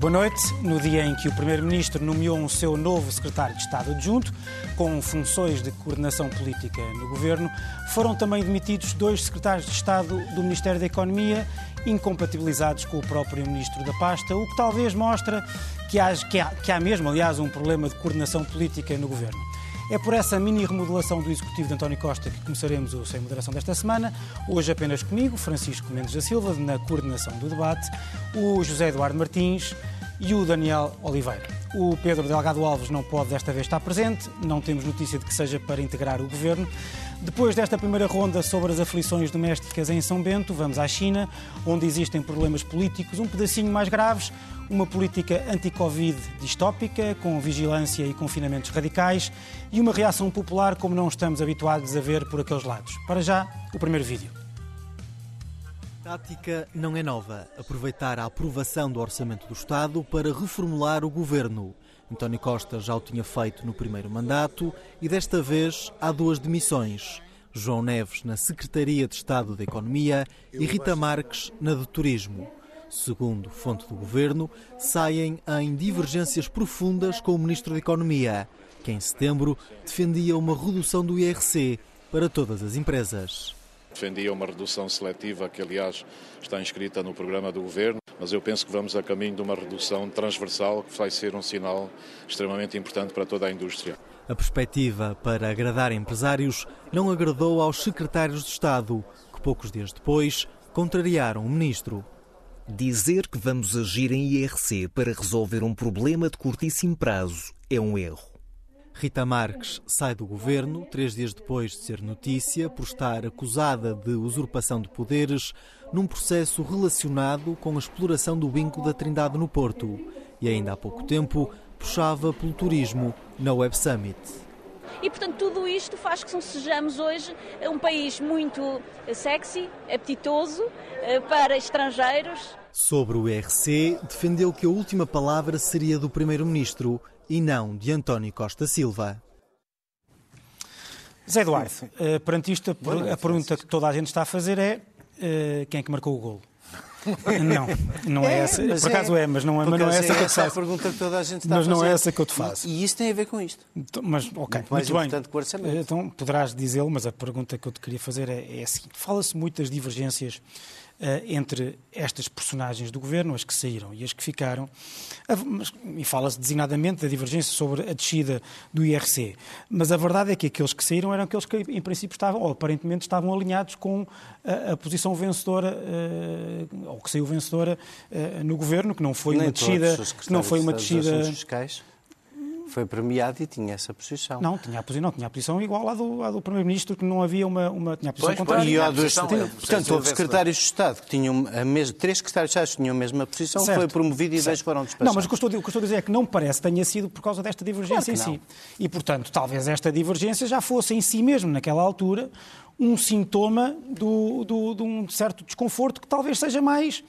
Boa noite. No dia em que o Primeiro-Ministro nomeou um seu novo secretário de Estado adjunto, com funções de coordenação política no governo, foram também demitidos dois secretários de Estado do Ministério da Economia, incompatibilizados com o próprio Ministro da pasta, o que talvez mostra que há, que há, que há mesmo, aliás, um problema de coordenação política no governo. É por essa mini remodelação do Executivo de António Costa que começaremos o Sem Moderação desta semana. Hoje apenas comigo, Francisco Mendes da Silva, na coordenação do debate, o José Eduardo Martins e o Daniel Oliveira. O Pedro Delgado Alves não pode desta vez estar presente, não temos notícia de que seja para integrar o governo. Depois desta primeira ronda sobre as aflições domésticas em São Bento, vamos à China, onde existem problemas políticos um pedacinho mais graves, uma política anti-Covid distópica, com vigilância e confinamentos radicais, e uma reação popular como não estamos habituados a ver por aqueles lados. Para já, o primeiro vídeo. Tática não é nova. Aproveitar a aprovação do Orçamento do Estado para reformular o governo. António Costa já o tinha feito no primeiro mandato e desta vez há duas demissões. João Neves na Secretaria de Estado da Economia e Rita Marques na de Turismo. Segundo fonte do governo, saem em divergências profundas com o Ministro da Economia, que em setembro defendia uma redução do IRC para todas as empresas. Defendia uma redução seletiva, que aliás está inscrita no programa do Governo, mas eu penso que vamos a caminho de uma redução transversal que vai ser um sinal extremamente importante para toda a indústria. A perspectiva para agradar empresários não agradou aos secretários de Estado, que poucos dias depois contrariaram o ministro. Dizer que vamos agir em IRC para resolver um problema de curtíssimo prazo é um erro. Rita Marques sai do governo três dias depois de ser notícia por estar acusada de usurpação de poderes num processo relacionado com a exploração do vinco da Trindade no Porto e ainda há pouco tempo puxava pelo turismo na Web Summit. E, portanto, tudo isto faz que sejamos hoje um país muito sexy, apetitoso para estrangeiros. Sobre o IRC, defendeu que a última palavra seria do Primeiro-Ministro e não de António Costa Silva. Zé Eduardo, uh, perante isto, a, pergunta que toda a gente está a fazer é uh, quem é que marcou o golo? Não, não é, é essa. Por acaso é, é mas não é, mas não é essa que eu te faço. a pergunta que toda a gente está mas a não é essa que eu te faço. E, e isso tem a ver com isto. Então, mas, ok, muito, muito bem. que o orçamento. Então poderás dizê-lo, mas a pergunta que eu te queria fazer é, é a seguinte. Fala-se muito das divergências entre estas personagens do governo, as que saíram e as que ficaram, e fala-se designadamente da divergência sobre a descida do IRC. Mas a verdade é que aqueles que saíram eram aqueles que, em princípio, estavam, ou aparentemente estavam alinhados com a, a posição vencedora, uh, ou que saiu vencedora no governo, que não foi Nem uma descida. Que não foi uma descida. Fiscais foi premiado e tinha essa posição. Não, tinha a posição, não, tinha a posição igual à do, à do Primeiro-Ministro, que não havia uma, uma tinha a posição pois, contrária. E a dos, portanto, houve secretários de Estado que tinham a mesma, três secretários de Estado que tinham a mesma posição, certo. foi promovido e dois foram despachados. Não, mas o que, estou, o que estou a dizer é que não parece que tenha sido por causa desta divergência claro em si. E, portanto, talvez esta divergência já fosse em si mesmo, naquela altura, um sintoma do, do, de um certo desconforto que talvez seja mais,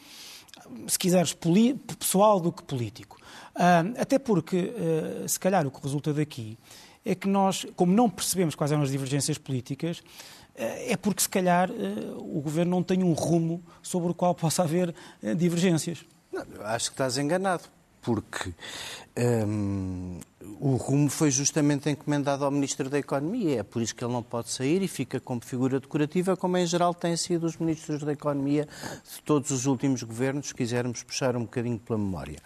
se quiseres, pessoal do que político. Até porque, uh, se calhar, o que resulta daqui é que nós, como não percebemos quais eram as divergências políticas, uh, é porque, se calhar, o governo não tem um rumo sobre o qual possa haver divergências. Não, acho que estás enganado, porque um, o rumo foi justamente encomendado ao Ministro da Economia. É por isso que ele não pode sair e fica como figura decorativa, como em geral têm sido os Ministros da Economia de todos os últimos governos, se quisermos puxar um bocadinho pela memória.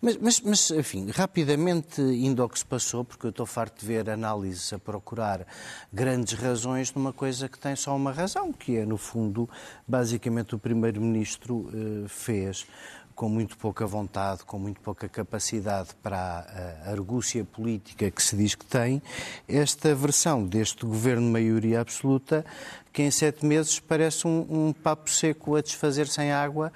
Mas, mas, mas, enfim, rapidamente indo ao que se passou, porque eu estou farto de ver análises a procurar grandes razões numa coisa que tem só uma razão, que é, no fundo, basicamente o Primeiro-Ministro eh, fez com muito pouca vontade, com muito pouca capacidade para a argúcia política que se diz que tem, esta versão deste governo de maioria absoluta, que em sete meses parece um, um papo seco a desfazer sem água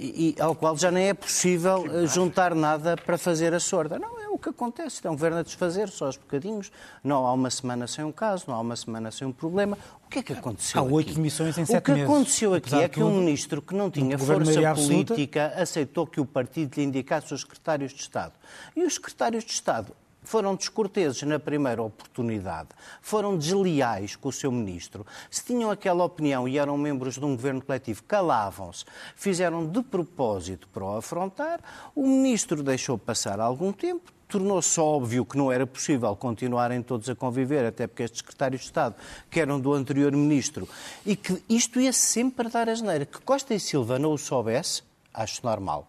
e, e, ao qual já nem é possível eh, juntar nada para fazer a sorda. Não, é o que acontece. É um governo a desfazer, só aos bocadinhos. Não há uma semana sem um caso, não há uma semana sem um problema. O que é que aconteceu Há oito demissões em sete meses. O que aconteceu aqui é que um ministro que não tinha força política aceitou que o partido lhe indicasse os secretários de Estado. E os secretários de Estado foram descorteses na primeira oportunidade, foram desleais com o seu ministro, se tinham aquela opinião e eram membros de um governo coletivo, calavam-se, fizeram de propósito para o afrontar, o ministro deixou passar algum tempo, tornou-se óbvio que não era possível continuarem todos a conviver, até porque estes secretários de Estado, que eram do anterior ministro, e que isto ia sempre dar asneira. Que Costa e Silva não o soubesse, acho normal.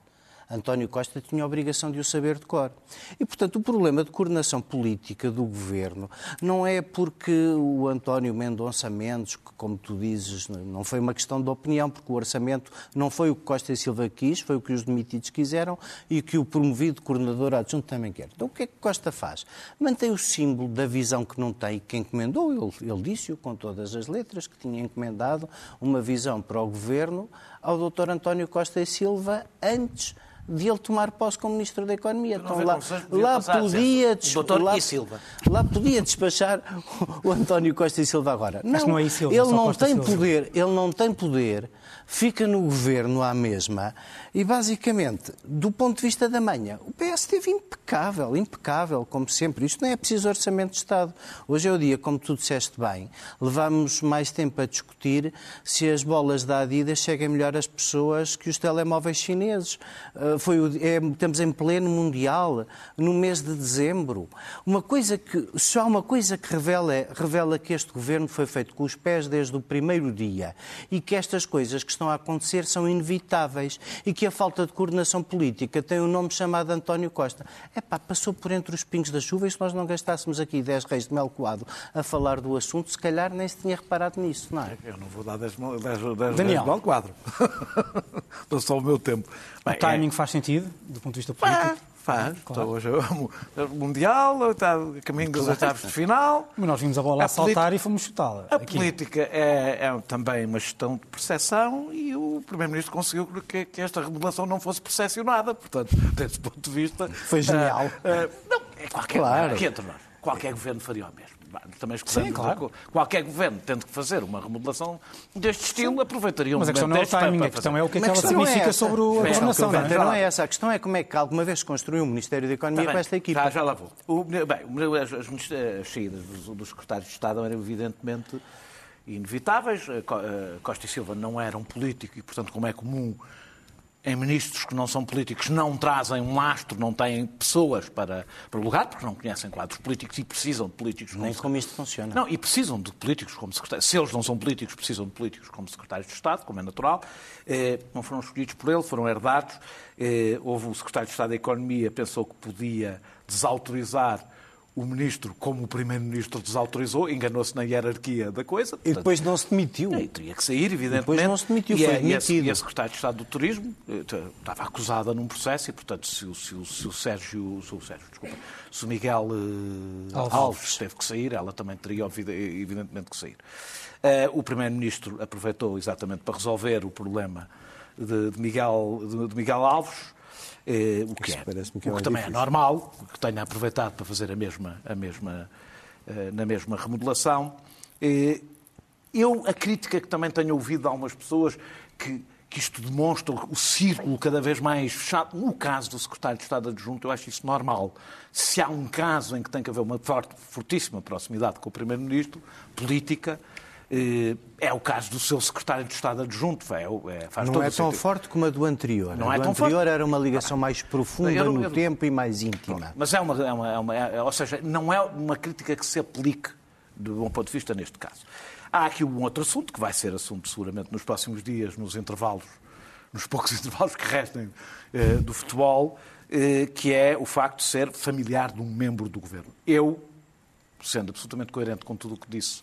António Costa tinha a obrigação de o saber de cor. E, portanto, o problema de coordenação política do governo não é porque o António Mendonça Mendes, que, como tu dizes, não foi uma questão de opinião, porque o orçamento não foi o que Costa e Silva quis, foi o que os demitidos quiseram e que o promovido coordenador adjunto também quer. Então, o que é que Costa faz? Mantém o símbolo da visão que não tem quem encomendou, ele, ele disse-o com todas as letras, que tinha encomendado uma visão para o governo ao Dr. António Costa e Silva antes de ele tomar posse como Ministro da Economia. Então lá, lá, podia, lá, e Silva. lá podia despachar o António Costa e Silva agora. Não, não é Silva, ele não Costa tem Silva. poder, ele não tem poder, fica no governo à mesma e basicamente, do ponto de vista da manhã, o PS esteve impecável, impecável, como sempre. Isto não é preciso orçamento de Estado. Hoje é o dia, como tu disseste bem, levámos mais tempo a discutir se as bolas da Adidas chegam melhor às pessoas que os telemóveis chineses. Uh, foi o, é, estamos em pleno Mundial, no mês de dezembro. Uma coisa que, só uma coisa que revela, revela que este governo foi feito com os pés desde o primeiro dia e que estas coisas que estão a acontecer são inevitáveis e que a falta de coordenação política tem um nome chamado António Costa. É pá, passou por entre os pingos da chuva e se nós não gastássemos aqui 10 reis de mel coado a falar do assunto, se calhar nem se tinha reparado nisso, não é? Eu não vou dar 10 mel, 10, 10, Daniel. 10 mel quadro. Dou só o meu tempo. O timing faz sentido, do ponto de vista político? Faz. Claro. Hoje o Mundial, está a caminho dos oitavos de final. Mas nós vimos a bola a, A saltar e fomos chutá-la. A Aqui. política é, é também uma gestão de percepção e o Primeiro-Ministro conseguiu que, que esta remodelação não fosse percepcionada. Portanto, desse ponto de vista. Foi genial. ah, ah, não, é qualquer, Claro. aqui entre nós, qualquer governo faria o mesmo. Também escusando Sim, claro. Qualquer governo tendo que fazer uma remodelação deste estilo aproveitaria um Mas a questão não é o timing, a questão é o que é que ela a não é significa essa. sobre o- a A questão governação, não que é? não é essa. A questão é como é que alguma vez se construiu um Ministério da Economia Tá com bem, esta equipa. Já, já lá vou. O- bem, o- as, as ministras- as saídas dos, dos secretários de Estado eram evidentemente inevitáveis. Eh, eh, Costa e Silva não era um político e, portanto, como é comum em ministros que não são políticos, não trazem um lastro, não têm pessoas para, para o lugar, porque não conhecem quadros políticos e precisam de políticos Nem como como isto funciona. não, e precisam de políticos como secretários. Se eles não são políticos, precisam de políticos como secretários de Estado, como é natural. Eh, não foram escolhidos por ele, foram herdados. Eh, houve o secretário de Estado da Economia, pensou que podia desautorizar o ministro como o primeiro-ministro desautorizou, enganou-se na hierarquia da coisa. E portanto, depois não se demitiu. e teria que sair, evidentemente. Depois não se demitiu, e foi e a- demitido. E a secretária de Estado do Turismo eh, estava acusada num processo e, portanto, se, o- se o- se o Sérgio, se o Sérgio, desculpa, se o Miguel eh, Alves. Alves. teve que sair, ela também teria, evidentemente, que sair. Eh, o Primeiro-Ministro aproveitou exatamente para resolver o problema de, de Miguel, de, de Miguel Alves. Eh, o que, é, que é o que mais também é normal, que tenha aproveitado para fazer a mesma, a mesma, eh, na mesma remodelação. Eh, Eu, a crítica que também tenho ouvido de algumas pessoas, que, que isto demonstra o círculo cada vez mais fechado. No caso do secretário de Estado adjunto, eu acho isso normal. Se há um caso em que tem que haver uma forte, fortíssima proximidade com o Primeiro-Ministro, política, é o caso do seu secretário de Estado adjunto. É, é, faz Não é tão sentido. forte como a do anterior. Não a é do tão anterior era uma ligação mais profunda Eu- no eu- tempo e mais íntima. Mas é uma, é uma, é uma- é- ou seja, não é uma crítica que se aplique do bom ponto de vista neste caso. Há aqui um outro assunto, que vai ser assunto seguramente nos próximos dias, nos intervalos, nos poucos intervalos que restem eh, do futebol, eh, que é o facto de ser familiar de um membro do governo. Eu, sendo absolutamente coerente com tudo o que disse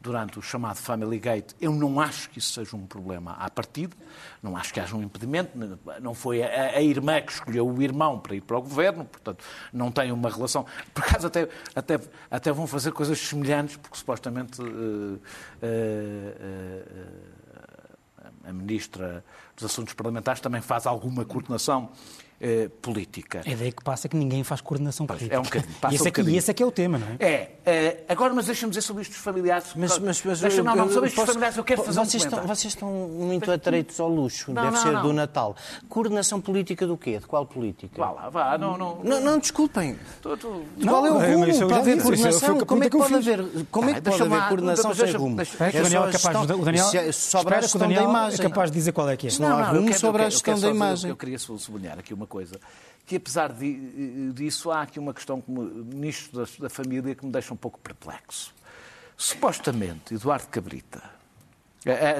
durante o chamado Family Gate, eu não acho que isso seja um problema à partida, não acho que haja um impedimento, não foi a, a irmã que escolheu o irmão para ir para o governo, portanto, não tem uma relação. Por acaso, até, até, até vão fazer coisas semelhantes, porque supostamente eh, eh, eh, a Ministra dos Assuntos Parlamentares também faz alguma coordenação eh, política. É daí que passa que ninguém faz coordenação Pois, política. é um bocadinho, passa e, esse um é, e esse é que é o tema, não é? É, eh, agora, mas deixa-me dizer sobre isto dos familiares. Mas, mas, mas deixa, não, não, sobre estes posso- familiares eu quero fazer um vocês, estão, comentário. vocês estão muito atreitos ao luxo, Não, deve não, ser não. do Natal. Coordenação política do quê? De qual política? Vá lá, vá, não, não. Não, não, desculpem. Tu- tu- Qual é o é, rumo mas eu para haver coordenação? Como é que pode haver, como é que Tá, pode haver coordenação sem rumo? deixa- Espera que o É Daniel é capaz de... É- espera a que o Daniel da imagem. é capaz de dizer qual é que é. Não há rumo sobre a gestão da imagem. Eu queria sublinhar aqui uma coisa, que apesar de- disso, há aqui uma questão como ministro da, da família que me deixa um pouco perplexo. Supostamente, Eduardo Cabrita,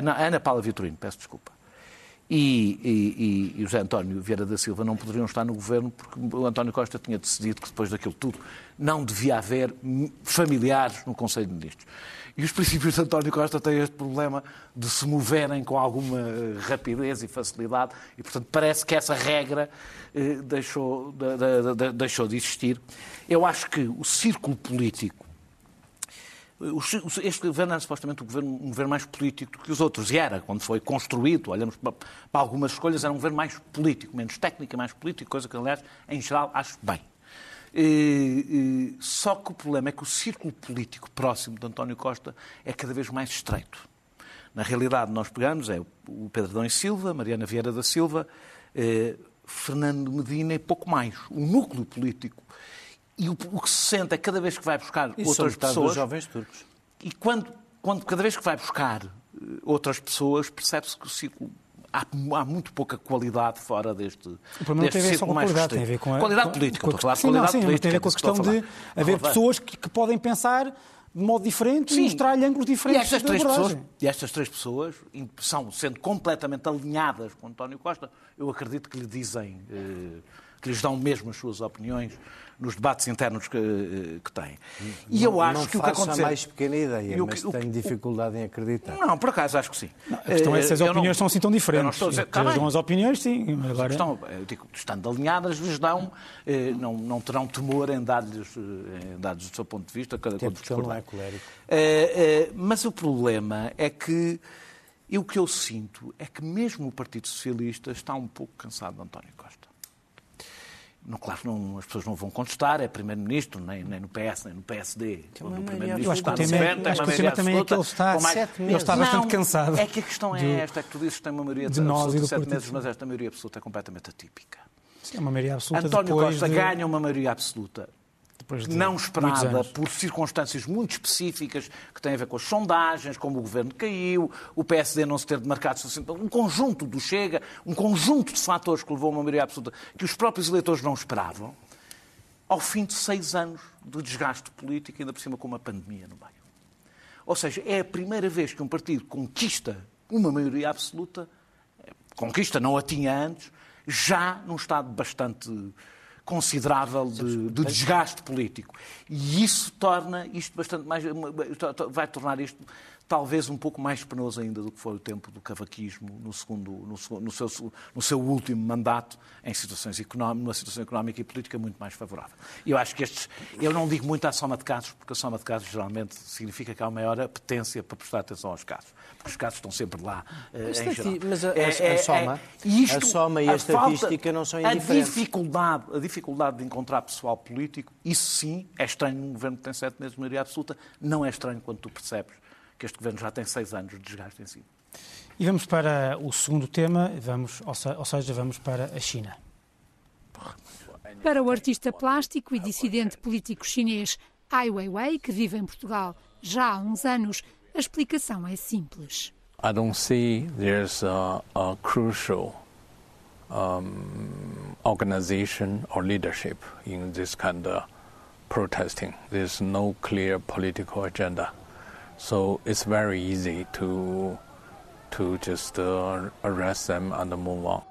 não, Ana Paula Vitorino, peço desculpa, e, e, e- José António Vieira da Silva não poderiam estar no governo porque o António Costa tinha decidido que depois daquilo tudo não devia haver familiares no Conselho de Ministros. E os princípios de António Costa têm este problema de se moverem com alguma eh, rapidez e facilidade e, portanto, parece que essa regra eh, deixou, de, de- de- deixou de existir. Eu acho que o círculo político o- Este governo era supostamente um governo, um governo mais político do que os outros. E era, quando foi construído, olhamos para, para algumas escolhas, era um governo mais político, menos técnico mais político, coisa que, aliás, em geral, acho bem. Só que o problema é que o círculo político próximo de António Costa é cada vez mais estreito. Na realidade, nós pegamos é o Pedro Dão e Silva, Mariana Vieira da Silva, eh, Fernando Medina e pouco mais. O núcleo político. E o, que se sente é cada vez que vai buscar são outras pessoas. dos jovens turcos. E quando, quando cada vez que vai buscar eh, outras pessoas, percebe-se que o ciclo. Há, há muito pouca qualidade fora deste. O problema não deste tem a ver só com qualidade, tem a ver com a Qualidade política, com a- de sim, não, qualidade sim, política. tem a ver com a questão de haver pessoas que, que podem pensar de modo diferente e mostrar ângulos E diferentes estas, de três abordagem. pessoas, e estas três pessoas são, sendo completamente alinhadas com António Costa, eu acredito que lhe dizem, eh, que lhes dão mesmo as suas opiniões nos debates internos que, eh, que têm. E eu acho não que o que aconteceu... mais pequena ideia, o mas que- o que- tenho dificuldade em acreditar. Não, por acaso acho que sim. A questão é se as Eh, eu não- opiniões são assim tão eu não diferentes. estou a dizer, tá dão as opiniões, sim. Agora, Estão, eu digo, estando alinhadas, lhes dão, eh, não, não terão temor em dar-lhes eh, em dar-lhes o seu ponto de vista, cada Até porque não é colérico. Eh, eh, mas o problema é que e o que eu sinto é que mesmo o Partido Socialista está um pouco cansado de António Costa. Não, claro, não, as pessoas não vão contestar, é Primeiro-Ministro, nem, nem no PS, nem no PSD. Quando o maioria Primeiro-Ministro Eu acho que o está no é- governo, acho que o tema também é que ele absoluta, está mais-. Ele está bastante Não, cansado É que a questão é esta, é que tu dizes que tem uma maioria de nós e absoluta de sete meses, mas esta maioria absoluta é completamente atípica. sim, é uma maioria absoluta António Costa de, ganha uma maioria absoluta de não esperada por circunstâncias muito específicas que têm a ver com as sondagens, como o governo caiu, o PSD não se ter demarcado suficientemente, um conjunto do Chega, um conjunto de fatores que levou a uma maioria absoluta que os próprios eleitores não esperavam, ao fim de seis anos de desgaste político, ainda por cima com uma pandemia no meio. Ou seja, é a primeira vez que um partido conquista uma maioria absoluta, conquista, não a tinha antes, já num estado bastante considerável de, de desgaste político. E isso torna isto bastante mais. vai tornar isto talvez um pouco mais penoso ainda do que foi o tempo do cavaquismo no, segundo, no, no seu, no seu último mandato, em situações económicas, numa situação económica e política muito mais favorável. Eu acho que estes. Eu não digo muito à soma de casos, porque a soma de casos geralmente significa que há uma maior apetência para prestar atenção aos casos. Porque os casos estão sempre lá. eh, Mas em geral. mas a- a- É- a é- soma- é- isto- a soma e a falta- estatística não são A indiferentes. dificuldade, a dificuldade de encontrar pessoal político, isso sim é estranho num governo que tem sete meses de maioria absoluta, não é estranho quando tu percebes que este governo já tem seis anos de desgaste em si. E vamos para o segundo tema, vamos, ou se- ou seja, vamos para a China. Para o artista plástico e dissidente político chinês Ai Weiwei, que vive em Portugal já há uns anos, a explicação é simples. I don't see there's a, a crucial um, organization or leadership in this kind of protesting. There's no clear political agenda, so it's very easy to to just uh, arrest them and move on.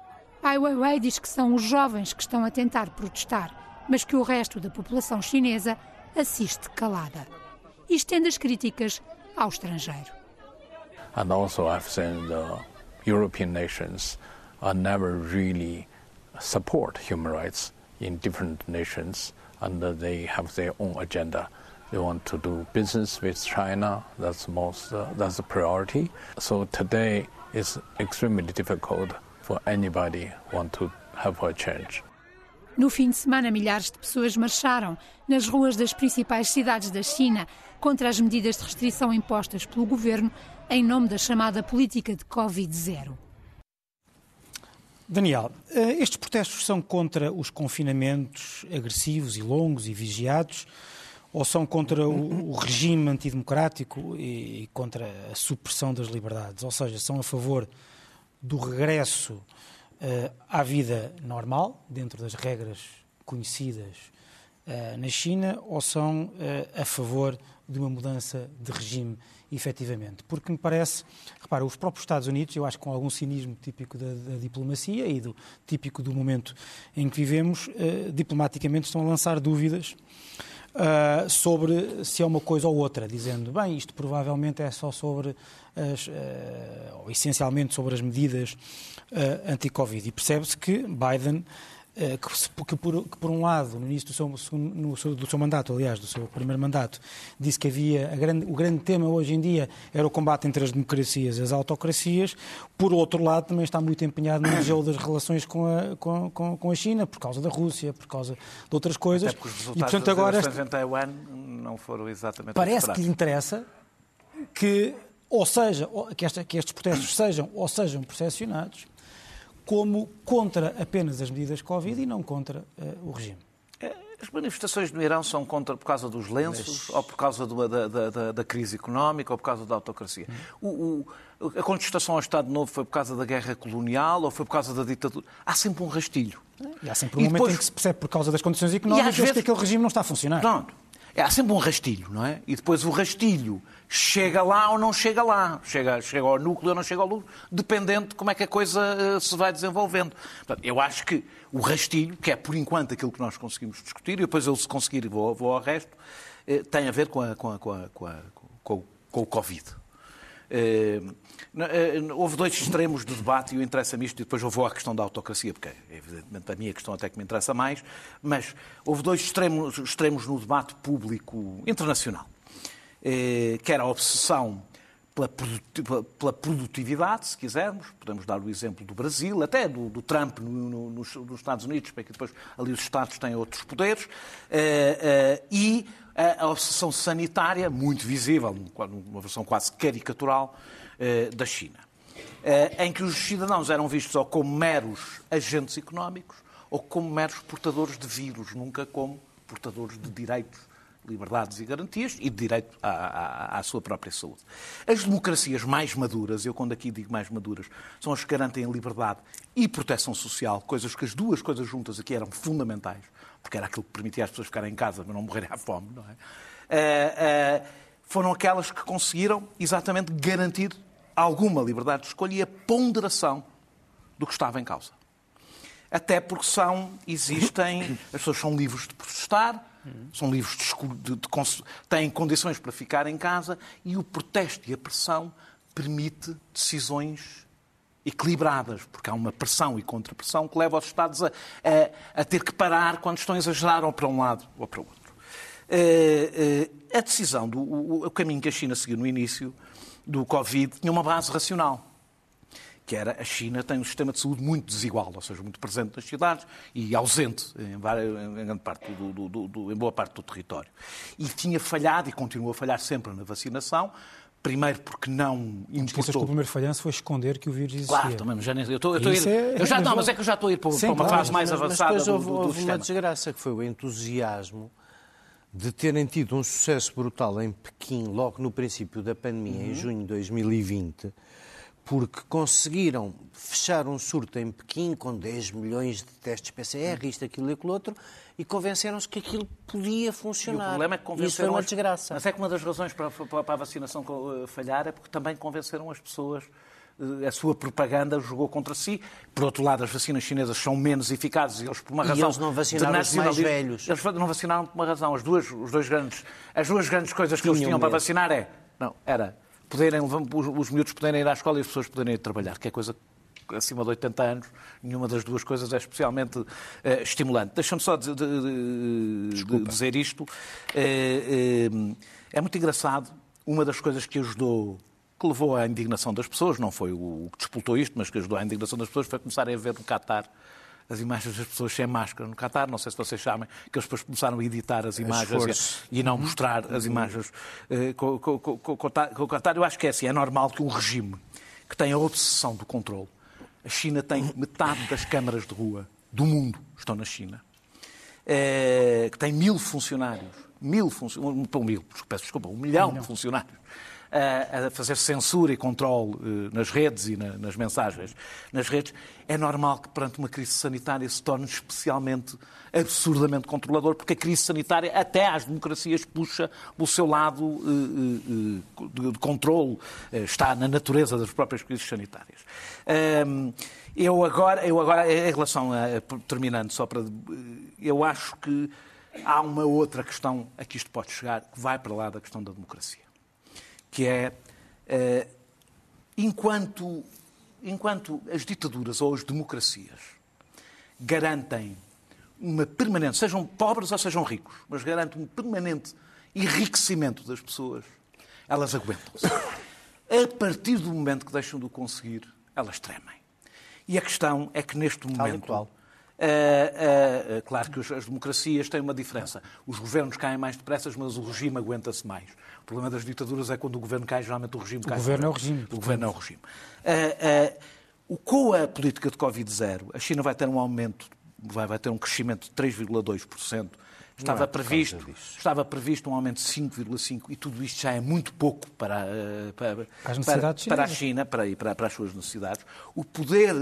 Ai Weiwei diz que são os jovens que estão a tentar protestar, mas que o resto da população chinesa assiste calada. E estende as críticas ao estrangeiro. And also, I've seen the European nations uh, never really support human rights in different nations, and they have their own agenda. They want to do business with China. That's most. Uh, that's a priority. So today is extremely difficult for anybody want to have a change. No fim de semana, milhares de pessoas marcharam nas ruas das principais cidades da China contra as medidas de restrição impostas pelo governo em nome da chamada política de Covid-0. Daniel, eh, estes protestos são contra os confinamentos agressivos e longos e vigiados ou são contra o, o regime antidemocrático e, e, contra a supressão das liberdades? Ou seja, são a favor do regresso uh, à vida normal, dentro das regras conhecidas uh, na China, ou são uh, a favor de uma mudança de regime efetivamente. Porque me parece, repara, os próprios Estados Unidos, eu acho que com algum cinismo típico da, da diplomacia e do típico do momento em que vivemos, diplomaticamente estão a lançar dúvidas uh, sobre se é uma coisa ou outra, dizendo, bem, isto provavelmente é só sobre as, uh, ou essencialmente sobre as medidas uh, anti-Covid. E percebe-se que Biden que, que, por, que, por, um lado, no início do seu, no seu, do seu, mandato, aliás, do seu primeiro mandato, disse que havia grande, o grande tema hoje em dia era o combate entre as democracias e as autocracias, por outro lado, também está muito empenhado no gelo das relações com a, com, com, com, a China, por causa da Rússia, por causa de outras coisas. Até porque os e, portanto, agora este... em Taiwan não foram exatamente Parece que lhe interessa que, ou seja, que, esta, que estes protestos sejam ou sejam percepcionados como contra apenas as medidas Covid e não contra uh, o regime. Eh, as manifestações no Irão são contra por causa dos lenços, Mas... ou por causa do, da, da, da, crise económica, ou por causa da autocracia. Hum. O, o, a contestação ao Estado Novo foi por causa da guerra colonial ou foi por causa da ditadura? Há sempre um rastilho. E há sempre um e momento depois... em que se percebe por causa das condições económicas vezes... que aquele regime não está a funcionar. Pronto. É, há sempre um rastilho, não é? E depois o rastilho chega lá ou não chega lá. Chega, chega ao núcleo ou não chega ao núcleo, dependendo de como é que a coisa uh, se vai desenvolvendo. Portanto, eu acho que o rastilho, que é por enquanto aquilo que nós conseguimos discutir, e depois eu, se conseguir, vou, vou ao resto, uh, tem a ver com, a, com, a, com, a, com, com, o Covid. Uh, houve dois extremos de debate e interessa-me isto, e depois eu vou à questão da autocracia, porque evidentemente a minha questão até que me interessa mais, mas houve dois extremos, extremos no debate público internacional, que era a obsessão pela, produtividade, se quisermos, podemos dar o exemplo do Brasil, até do, do Trump no, no, nos, nos, Estados Unidos, porque depois ali os Estados têm outros poderes, e a obsessão sanitária, muito visível, numa versão quase caricatural, eh, da China, eh, em que os cidadãos eram vistos ou como meros agentes económicos ou como meros portadores de vírus, nunca como portadores de direitos, liberdades e garantias e direito à, à, à, sua própria saúde. As democracias mais maduras, eu quando aqui digo mais maduras, são as que garantem liberdade e proteção social, coisas que as duas coisas juntas aqui eram fundamentais porque era aquilo que permitia às pessoas ficarem em casa para não morrerem à fome, não é? Uh, uh, foram aquelas que conseguiram exatamente garantir alguma liberdade de escolha e a ponderação do que estava em causa. Até porque são, existem, as pessoas são livres de protestar, são livres de, de, de, têm condições para ficar em casa e o protesto e a pressão permite decisões equilibradas, porque há uma pressão e contrapressão que leva os Estados a, a, a ter que parar quando estão a exagerar ou para um lado ou para o outro. Uh, uh, a decisão, do, o, o, caminho que a China seguiu no início do Covid tinha uma base racional, que era a China tem um sistema de saúde muito desigual, ou seja, muito presente nas cidades e ausente em, várias, em, grande parte do, do, do, em boa parte do território. E tinha falhado, e continua a falhar sempre na vacinação, Primeiro porque não importou... que o primeiro falhanço foi esconder que o vírus existia. Claro, também, já, eu estou, eu estou ir... É, eu já, não, mas é que eu já estou a ir para, Sim, para uma claro, fase mais mas, avançada mas depois do, do, houve, do houve uma desgraça, que foi o entusiasmo de terem tido um sucesso brutal em Pequim, logo no princípio da pandemia, uhum. em junho de 2020, porque conseguiram fechar um surto em Pequim com 10 milhões de testes PCR, isto, aquilo e aquilo outro, e convenceram-se que aquilo podia funcionar. E o problema é que convenceram... Isso foi uma desgraça. Mas é que uma das razões para, para a vacinação eh, falhar é porque também convenceram as pessoas eh, a sua propaganda jogou contra si. Por outro lado, as vacinas chinesas são menos eficazes e eles, por uma razão. E eles não vacinaram os mais velhos. Eles não vacinaram por uma razão. As duas, os dois grandes, as duas grandes coisas que Tinham eles tinham para vacinar é. Não, era poderem, os, os miúdos poderem ir à escola e as pessoas poderem ir trabalhar, que é coisa acima de 80 anos, nenhuma das duas coisas é especialmente uh, estimulante. Deixa-me só de, de, de, dizer isto. Uh, uh, é muito engraçado. Uma das coisas que ajudou, que levou à indignação das pessoas, não foi o que despoltou isto, mas que ajudou à indignação das pessoas, foi começarem a ver no Qatar as imagens das pessoas sem máscara no Qatar. Não sei se vocês sabem que eles depois começaram a editar as imagens e, e, não mostrar as imagens uh, com, com, com, com, o Qatar. Eu acho que é assim, é normal que um regime que tem a obsessão do controle. A China tem metade das câmaras de rua do mundo estão na China. É, que tem mil funcionários, mil funcionários, um, mil, peço desculpa, um milhão, um milhão. de funcionários a, fazer censura e controle eh, nas redes e nas mensagens nas redes, é normal que perante uma crise sanitária se torne especialmente absurdamente controlador, porque a crise sanitária até às democracias puxa o seu lado eh, eh, de controle, está na natureza das próprias crises sanitárias. Eu agora, eu agora em relação a, terminando só para, eu acho que há uma outra questão a que isto pode chegar, que vai para lá da questão da democracia que é uh, enquanto, enquanto as ditaduras ou as democracias garantem uma permanente, sejam pobres ou sejam ricos, mas garantem um permanente enriquecimento das pessoas, elas aguentam-se. A partir do momento que deixam de o conseguir, elas tremem. E a questão é que neste momento Uh, uh, claro que as democracias têm uma diferença. Os governos caem mais depressa, mas o regime aguenta-se mais. O problema das ditaduras é quando o governo cai, geralmente o regime o cai. Governo é o regime. O governo é o regime. Uh, com a política de Covid-0, a China vai ter um aumento, vai, vai ter um crescimento de 3,2%. Estava, é previsto, estava previsto um aumento de 5,5% e tudo isto já é muito pouco para, eh, para, para, para a China, para, para, para as suas necessidades. O poder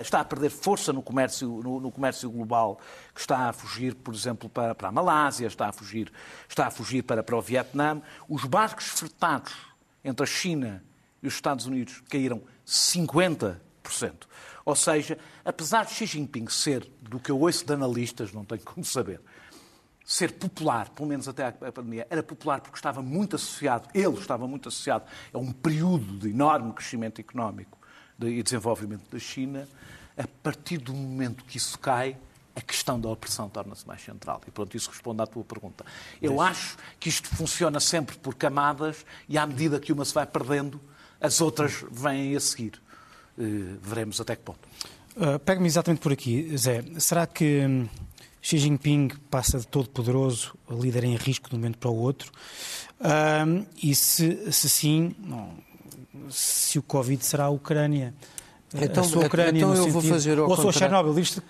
está a perder força no comércio, no, no, comércio global, que está a fugir, por exemplo, para, para a Malásia, está a fugir, está a fugir para, para o Vietnã. Os barcos fretados entre a China e os Estados Unidos caíram 50%. Ou seja, apesar de Xi Jinping ser, do que eu ouço de analistas, não tenho como saber, ser popular, pelo menos até a pandemia, era popular porque estava muito associado, ele estava muito associado a um período de enorme crescimento económico e desenvolvimento da China, a partir do momento que isso cai, a questão da opressão torna-se mais central. E pronto, isso responde à tua pergunta. Eu acho que isto funciona sempre por camadas e à medida que uma se vai perdendo, as outras vêm a seguir. Uh, veremos até que ponto. Uh, Pega-me exatamente por aqui, Zé. Será que hum, Xi Jinping passa de todo poderoso a líder em risco de um momento para o outro. Um, e se, se sim, não, se o Covid será a Ucrânia. Então, a sua Ucrânia então eu sentido, vou fazer ao Ou sua Chernobyl. Isto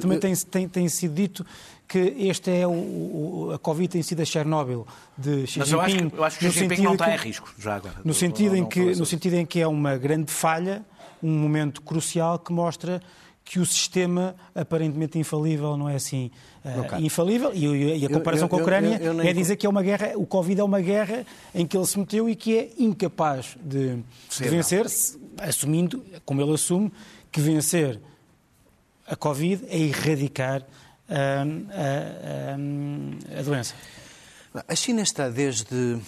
também tem, tem, tem sido dito que este é o, o, a Covid tem sido a Chernobyl de Xi Mas Jinping. Eu acho que, eu acho que Xi Jinping não está em risco, já agora. No sentido, em que, no sentido em que é uma grande falha, um momento crucial que mostra que o sistema aparentemente infalível não é assim uh, infalível. E, e, a comparação eu, eu, com a Ucrânia eu, é dizer que é uma guerra, o Covid é uma guerra em que ele se meteu e que é incapaz de, de vencer, assumindo, como ele assume, que vencer a Covid é erradicar uh, a, a, a doença. A China está desde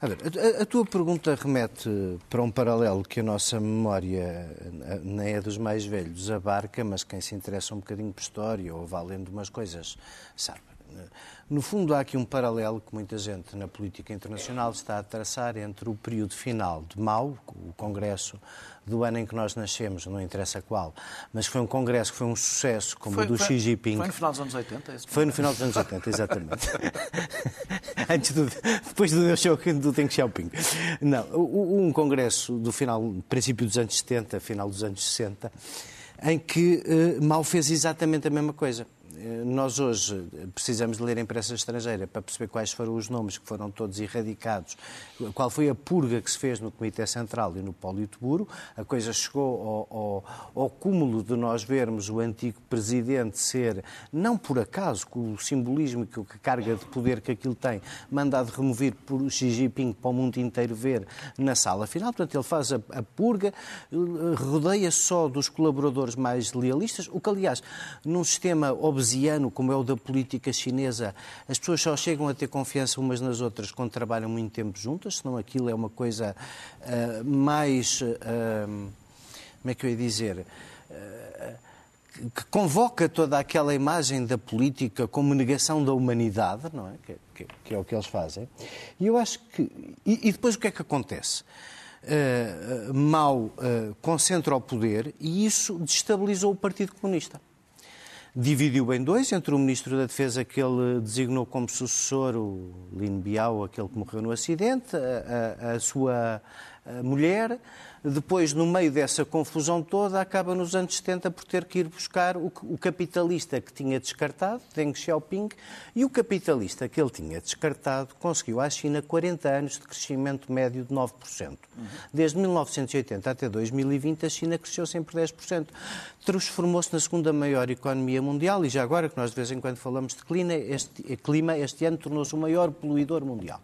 a, ver, a, a, tua pergunta remete para um paralelo que a nossa memória, nem é dos mais velhos, abarca, mas quem se interessa um bocadinho por história ou valendo umas coisas sabe. No fundo, há aqui um paralelo que muita gente na política internacional está a traçar entre o período final de Mao, o Congresso do ano em que nós nascemos, não interessa qual, mas foi um congresso que foi um sucesso, como foi, o do foi, Xi Jinping. Foi no final dos anos 80? É foi no final dos anos 80, exatamente. Antes do, depois do Deng do Deng Xiaoping. Não, um congresso do final, princípio dos anos 70, final dos anos 60, em que uh, Mao fez exatamente a mesma coisa eh, nós hoje precisamos de ler a imprensa estrangeira para perceber quais foram os nomes que foram todos erradicados, qual foi a purga que se fez no Comitê Central e no Politburo. A coisa chegou ao, ao, ao cúmulo de nós vermos o antigo presidente ser, não por acaso, com o simbolismo e com a carga de poder que aquilo tem, mandado remover por Xi Jinping para o mundo inteiro ver na sala final. Portanto, ele faz a, a purga, rodeia só dos colaboradores mais lealistas, o que, aliás, num sistema obsessivo keynesiano, como é o da política chinesa, as pessoas só chegam a ter confiança umas nas outras quando trabalham muito tempo juntas, senão aquilo é uma coisa uh, mais. Uh, como é que eu ia dizer? Uh, que convoca toda aquela imagem da política como negação da humanidade, não é? Que, que, que é o que eles fazem. E eu acho que. E, e depois o que é que acontece? uh, uh, concentra o poder e isso destabilizou o Partido Comunista. Dividiu em dois, entre o Ministro da Defesa que ele designou como sucessor, o Lin Biao, aquele que morreu no acidente, a, a, a sua mulher, depois, no meio dessa confusão toda, acaba nos anos 70 por ter que ir buscar o, o capitalista que tinha descartado, Deng Xiaoping, e o capitalista que ele tinha descartado conseguiu à China 40 anos de crescimento médio de 9%. Uhum. Desde 1980 até 2020, a China cresceu sempre 10%. Transformou-se na segunda maior economia mundial e já agora que nós de vez em quando falamos de clima, este, clima, este ano tornou-se o maior poluidor mundial.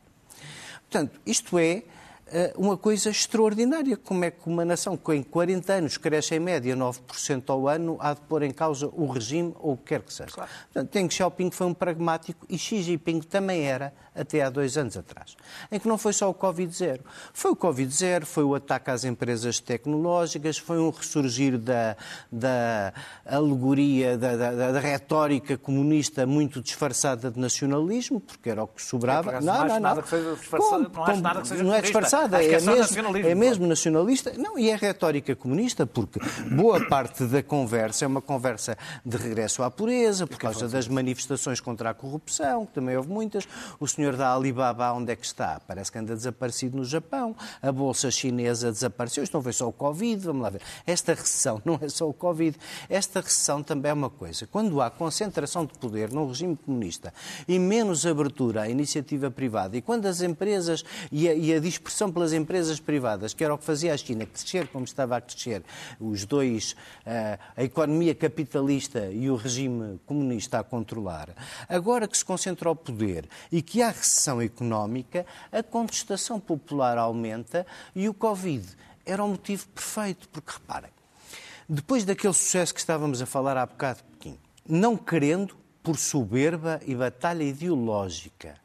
Portanto, isto é uma coisa extraordinária. Como é que uma nação que em 40 anos cresce em média 9% ao ano há de pôr em causa o regime ou o que quer que seja? Claro. Portanto, Deng Xiaoping foi um pragmático e Xi Jinping também era até há dois anos atrás. Em que não foi só o Covid-0. Foi o Covid-0, foi o ataque às empresas tecnológicas, foi um ressurgir da, da alegoria, da, da, da retórica comunista muito disfarçada de nacionalismo, porque era o que sobrava. É, não, não, não, nada que seja disfarçado. Não não é disfarçado é, é, mesmo, é mesmo nacionalista. Não, e é retórica comunista, porque boa parte da conversa é uma conversa de regresso à pureza, por causa das manifestações contra a corrupção, que também houve muitas. O senhor da Alibaba, onde é que está? Parece que anda desaparecido no Japão. A bolsa chinesa desapareceu. Isto não foi só o Covid, vamos lá ver. Esta recessão não é só o Covid. Esta recessão também é uma coisa. Quando há concentração de poder num regime comunista e menos abertura à iniciativa privada, e quando as empresas e a, e a dispersão pelas empresas privadas, que era o que fazia a China crescer como estava a crescer, os dois, eh, a economia capitalista e o regime comunista a controlar, agora que se concentra o poder e que há recessão económica, a contestação popular aumenta e o Covid era o motivo perfeito, porque reparem, depois daquele sucesso que estávamos a falar há bocado Pequim, não querendo, por soberba e batalha ideológica,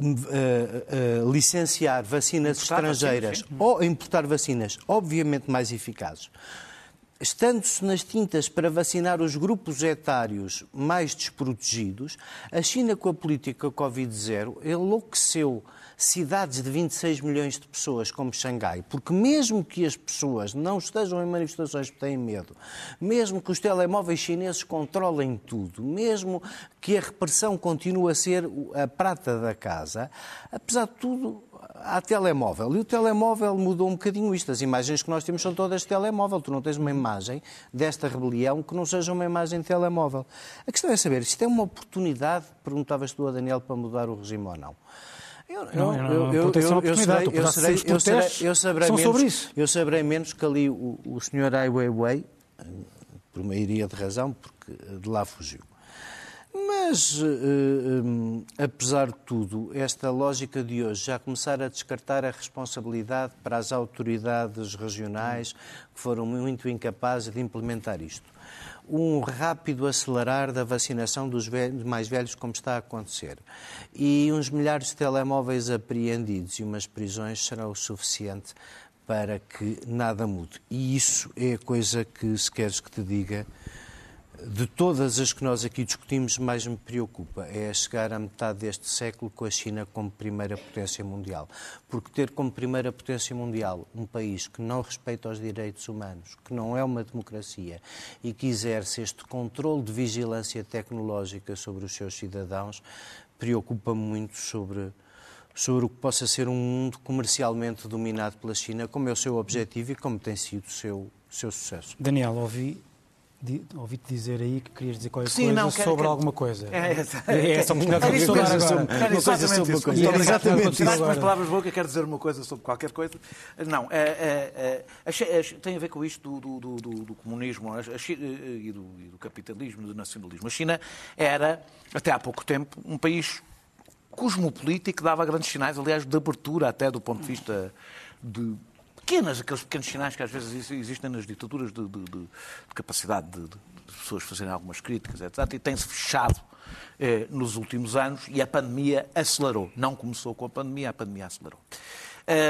Uh, uh, licenciar vacinas importar estrangeiras vacinas, ou importar vacinas, obviamente mais eficazes, estando-se nas tintas para vacinar os grupos etários mais desprotegidos, a China, com a política Covid-0, enlouqueceu cidades de 26 milhões de pessoas como Xangai, porque mesmo que as pessoas não estejam em manifestações porque têm medo, mesmo que os telemóveis chineses controlem tudo, mesmo que a repressão continue a ser a prata da casa, apesar de tudo, há telemóvel. E o telemóvel mudou um bocadinho isto. As imagens que nós temos são todas de telemóvel. Tu não tens uma imagem desta rebelião que não seja uma imagem de telemóvel. A questão é saber, isto é uma oportunidade, perguntavas tu a Daniel, para mudar o regime ou não. Eu, não, eu, eu, eu, eu saberei menos, eu saberei menos que ali o, o senhor Ai Weiwei, por maioria de razão, porque de lá fugiu. Mas, uh, um, apesar de tudo, esta lógica de hoje já começar a descartar a responsabilidade para as autoridades regionais que foram muito incapazes de implementar isto um rápido acelerar da vacinação dos mais velhos, como está a acontecer, e uns milhares de telemóveis apreendidos e umas prisões será o suficiente para que nada mude. E isso é a coisa que, se queres que te diga, de todas as que nós aqui discutimos, mais me preocupa é chegar à metade deste século com a China como primeira potência mundial. Porque ter como primeira potência mundial um país que não respeita os direitos humanos, que não é uma democracia e que exerce este controle de vigilância tecnológica sobre os seus cidadãos, preocupa-me muito sobre sobre o que possa ser um mundo comercialmente dominado pela China, como é o seu objetivo e como tem sido o seu, seu sucesso. Daniel, ouvi Ouvi-te dizer aí que querias dizer qualquer Sim, coisa não, quero, sobre quero... alguma coisa. É, é, é essa oportunidade de falar agora. Sobre, uma coisa sobre uma coisa. Exatamente. Traz umas palavras boas, quero dizer uma coisa sobre qualquer coisa. Não, é, é, é, tem a ver com isto do, do, do, do comunismo a, a, e, do, e do capitalismo, do nacionalismo. A China era, até há pouco tempo, um país cosmopolítico, dava grandes sinais, aliás, de abertura até do ponto de vista de pequenas, aqueles pequenos sinais que às vezes existem nas ditaduras de, de, de, de capacidade de, pessoas fazerem algumas críticas, etc. E tem-se fechado eh, nos últimos anos e a pandemia acelerou. Não começou com a pandemia, a pandemia acelerou.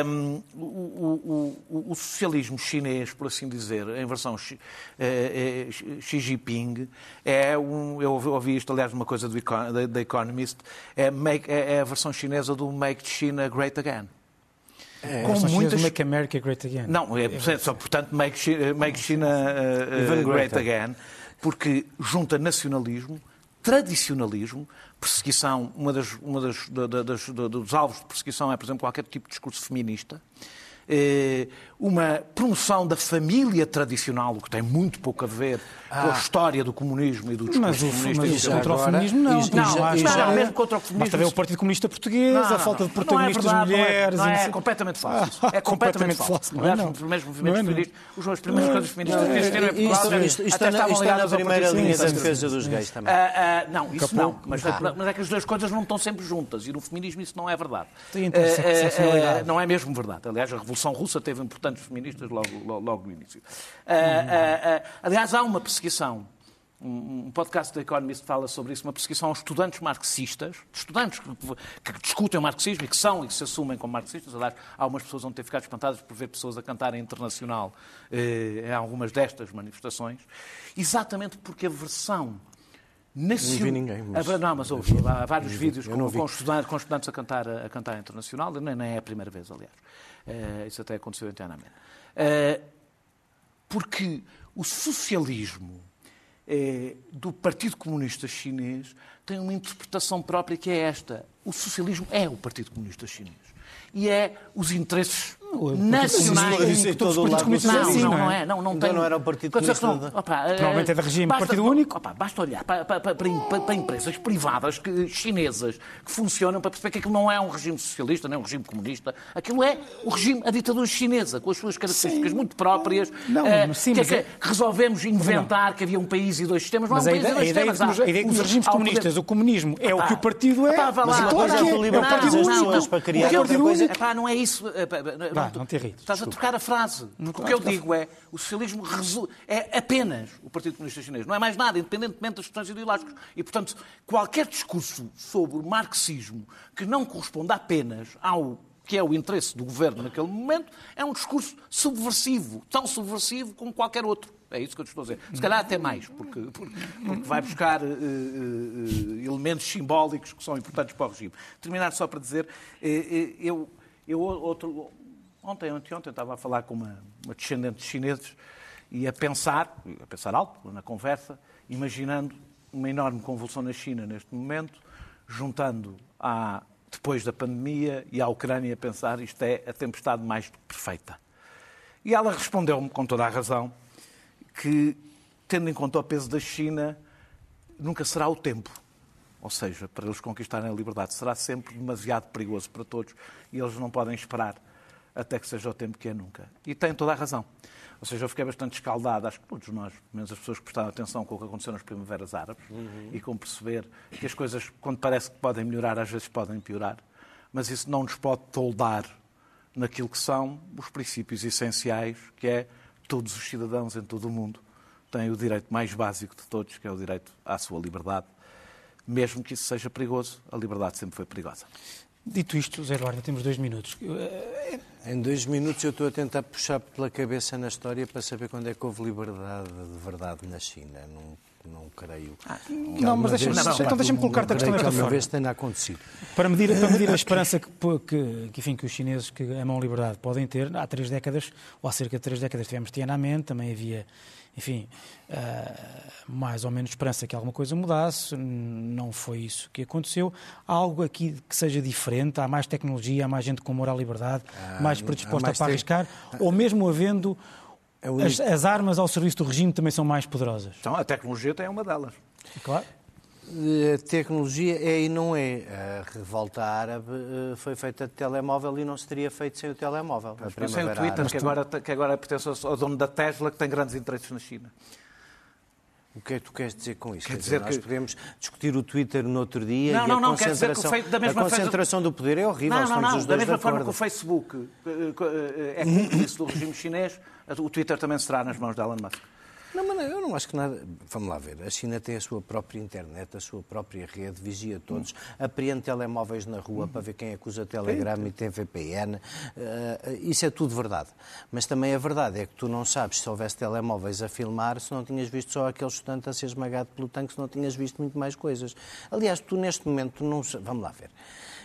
Um, o, o, o, o, socialismo chinês, por assim dizer, em versão Xi, eh, eh, Xi Jinping, é um. Eu ouvi isto, aliás, uma coisa do, da Economist, é, make, é, é a versão chinesa do Make China Great Again. É, com muitas... Make America Great Again. Não, é, é só, portanto, Make China, make China uh, Great Again, porque junta nacionalismo, tradicionalismo, perseguição, uma das, uma das, das, das, dos alvos de perseguição é, por exemplo, qualquer tipo de discurso feminista, eh, uma promoção da família tradicional, o que tem muito pouco a ver ah. com a história do comunismo e do discurso mas comunista. Mas o contra o feminismo não. Não, não, não, não, mesmo contra o feminismo. Basta ver o Partido Comunista Português, não, a falta de protagonistas não é verdade, mulheres... Não é, não é, completamente falso. Ah, é completamente, falso. Não é, não. Os primeiros movimentos feministas, os meus primeiros coisas feministas que existiram em Portugal até estavam ligados à primeira linha da defesa dos gays também. Ah, ah, não, isso não. Mas é que as duas coisas não estão sempre juntas e no feminismo isso não é verdade. Não é mesmo verdade. Aliás, a Revolução Russa teve importantes feministas logo logo, logo no início. Uh, uh, aliás, há uma perseguição um podcast da Economist fala sobre isso, uma perseguição aos estudantes marxistas, estudantes que, que, discutem o marxismo e que são e que se assumem como marxistas. Aliás, algumas pessoas vão ter ficado espantadas por ver pessoas a cantarem internacional eh, em algumas destas manifestações, exatamente porque a versão nacional. Não vi ninguém. Mas... Não, mas houve, há vários vídeos com, com, estudantes, com, estudantes, a cantar, a cantar internacional, nem, nem é a primeira vez, aliás. Eh, isso até aconteceu internamente. Eh, porque o socialismo eh, do Partido Comunista Chinês tem uma interpretação própria que é esta. O socialismo é o Partido Comunista Chinês. E é os interesses nacionais. Isso todos os partidos não, assim, não, não é. Não, não então tem... não era o Partido Comunista. Não, opa, Provavelmente é de regime basta, partido único. Opa, basta olhar para, para, para, para, empresas privadas que, chinesas que funcionam para perceber que aquilo não é um regime socialista, nem um regime comunista. Aquilo é o regime, a ditadura chinesa, com as suas características sim. muito próprias. Não, uh, sim, que, é que é... resolvemos inventar que havia um país e dois sistemas. Não mas há um país ideia, e dois sistemas. A ideia que os regimes comunistas, o comunismo é o que o partido é. Mas é as pessoas para criar outra coisa. Não te irrites. Estás a trocar a frase. o que eu digo é o socialismo é apenas o Partido Comunista Chinês. Não é mais nada, independentemente das questões ideológicas. E, portanto, qualquer discurso sobre o marxismo que não corresponda apenas ao que é o interesse do governo naquele momento, é um discurso subversivo, tão subversivo como qualquer outro. É isso que eu estou a dizer. Se calhar até mais, porque, porque, porque vai buscar uh, uh, elementos simbólicos que são importantes para o regime. Terminar só para dizer, uh, eu, eu outro, Ontem, ontem, ontem estava a falar com uma, uma descendente de chineses e a pensar, a pensar alto na conversa, imaginando uma enorme convulsão na China neste momento, juntando a, depois da pandemia e a Ucrânia a pensar isto é a tempestade mais perfeita. E ela respondeu-me com toda a razão que, tendo em conta o peso da China, nunca será o tempo. Ou seja, para eles conquistarem a liberdade, será sempre demasiado perigoso para todos e eles não podem esperar até que seja o tempo que é nunca. E tem toda a razão. Ou seja, eu fiquei bastante escaldado, acho que todos nós, menos as pessoas que prestaram atenção com o que aconteceu nas primaveras árabes, uhum. e com perceber que as coisas, quando parece que podem melhorar, às vezes podem piorar, mas isso não nos pode toldar naquilo que são os princípios essenciais, que é todos os cidadãos em todo o mundo têm o direito mais básico de todos, que é o direito à sua liberdade. Mesmo que isso seja perigoso, a liberdade sempre foi perigosa. Dito isto, Zé Eduardo, temos dois minutos. Eh, em dois minutos eu estou a tentar puxar pela cabeça na história para saber quando é que houve liberdade de verdade na China. Não, não creio. Ah, não, mas deixa, vez, não, então deixa-me colocar-te a questão desta forma. vez tenha acontecido. Para medir, para medir a esperança que, que, que, enfim, que os chineses que amam liberdade podem ter, há três décadas, ou há cerca de três décadas, tivemos Tiananmen, também havia enfim, uh, mais ou menos esperança que alguma coisa mudasse. Não foi isso que aconteceu. Há algo aqui que seja diferente? Há mais tecnologia, há mais gente com moral e liberdade, ah, mais predisposta mais para te... arriscar? Ou mesmo havendo é as, as, armas ao serviço do regime também são mais poderosas? Então, a tecnologia tem uma delas. Claro. A tecnologia é e não é. A revolta árabe eh, foi feita de telemóvel e não se teria feito sem o telemóvel. Mas sem o Twitter, que agora, que agora pertence ao dono da Tesla, que tem grandes interesses na China. O que é que tu queres dizer com isto? Quer dizer, nós que... podemos discutir o Twitter no outro dia não, e não, a não, concentração, quer dizer que o da mesma a concentração do poder é horrível. Não, não, não. Da mesma forma que o Facebook eh, eh, é cúmplice do regime chinês, o Twitter também será nas mãos de Elon Musk. Não, mas eu não acho que nada. Vamos lá ver. A China tem a sua própria internet, a sua própria rede, vigia todos, apreende telemóveis na rua para ver quem é que usa Telegram e tem VPN. Uh, eh, isso é tudo verdade. Mas também a verdade é que tu não sabes se houvesse telemóveis a filmar se não tinhas visto só aquele estudante a ser esmagado pelo tanque, se não tinhas visto muito mais coisas. Aliás, tu neste momento não. Vamos lá ver.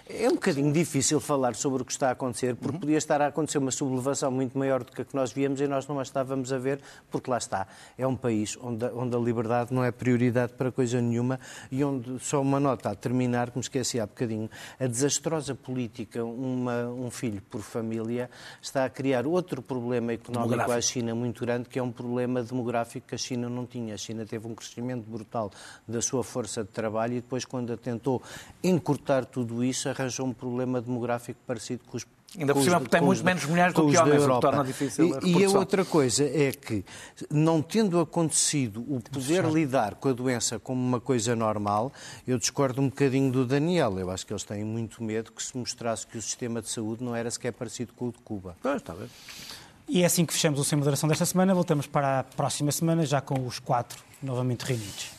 É um bocadinho difícil falar sobre o que está a acontecer, porque uhum. podia estar a acontecer uma sublevação muito maior do que a que nós víamos e nós não a estávamos a ver, porque lá está. É um país onde, onde a liberdade não é prioridade para coisa nenhuma e onde, só uma nota a terminar, que me esqueci há bocadinho, a desastrosa política, uma, um filho por família, está a criar outro problema económico à China muito grande, que é um problema demográfico que a China não tinha. A China teve um crescimento brutal da sua força de trabalho e depois, quando tentou encurtar tudo isso, arranjou um problema demográfico parecido com os Ainda por cima, tem muito menos mulheres do que homens, o que torna difícil a E a outra coisa é que, não tendo acontecido o poder lidar com a doença como uma coisa normal, eu discordo um bocadinho do Daniel. Eu acho que eles têm muito medo que se mostrasse que o sistema de saúde não era sequer parecido com o de Cuba. Pois, está bem. E é assim que fechamos o Sem Moderação desta semana. Voltamos para a próxima semana, já com os quatro novamente reunidos.